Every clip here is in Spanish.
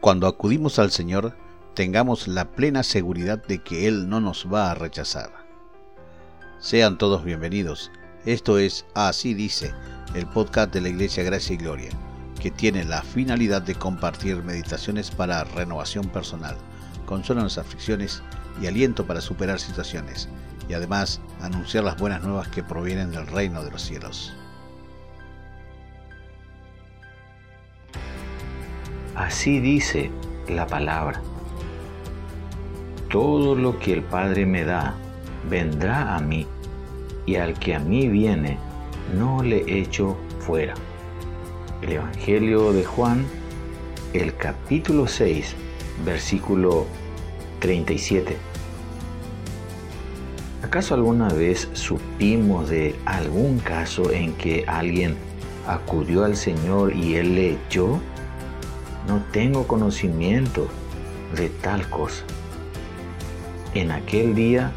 Cuando acudimos al Señor, tengamos la plena seguridad de que Él no nos va a rechazar. Sean todos bienvenidos. Esto es Así dice, el podcast de la Iglesia Gracia y Gloria, que tiene la finalidad de compartir meditaciones para renovación personal, consuelo en las aflicciones y aliento para superar situaciones, y además anunciar las buenas nuevas que provienen del reino de los cielos. Así dice la palabra. Todo lo que el Padre me da vendrá a mí, y al que a mí viene, no le echo fuera. El Evangelio de Juan, el capítulo 6, versículo 37. ¿Acaso alguna vez supimos de algún caso en que alguien acudió al Señor y Él le echó? No tengo conocimiento de tal cosa. En aquel día,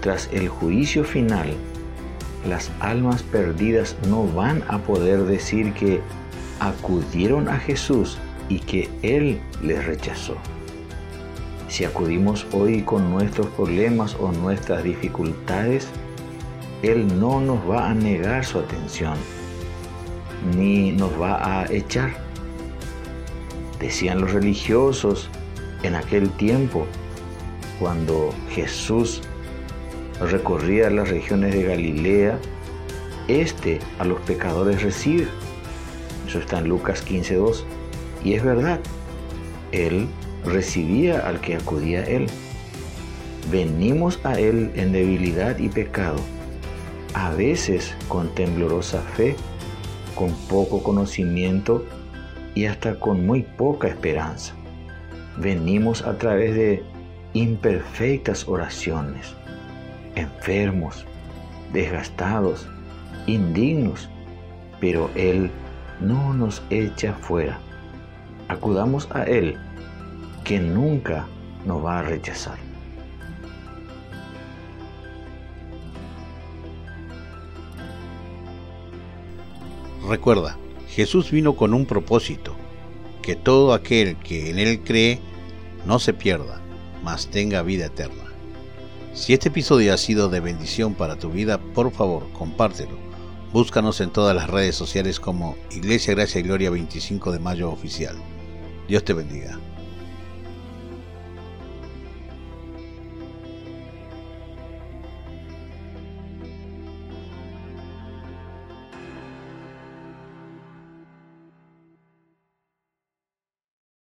tras el juicio final, las almas perdidas no van a poder decir que acudieron a Jesús y que Él les rechazó. Si acudimos hoy con nuestros problemas o nuestras dificultades, Él no nos va a negar su atención, ni nos va a echar. Decían los religiosos en aquel tiempo, cuando Jesús recorría las regiones de Galilea, este a los pecadores recibe. Eso está en Lucas 15.2. Y es verdad, Él recibía al que acudía a Él. Venimos a Él en debilidad y pecado, a veces con temblorosa fe, con poco conocimiento y hasta con muy poca esperanza. Venimos a través de imperfectas oraciones, enfermos, desgastados, indignos, pero Él no nos echa fuera. Acudamos a Él, que nunca nos va a rechazar. Recuerda, Jesús vino con un propósito, que todo aquel que en Él cree no se pierda, mas tenga vida eterna. Si este episodio ha sido de bendición para tu vida, por favor, compártelo. Búscanos en todas las redes sociales como Iglesia Gracia y Gloria 25 de Mayo Oficial. Dios te bendiga.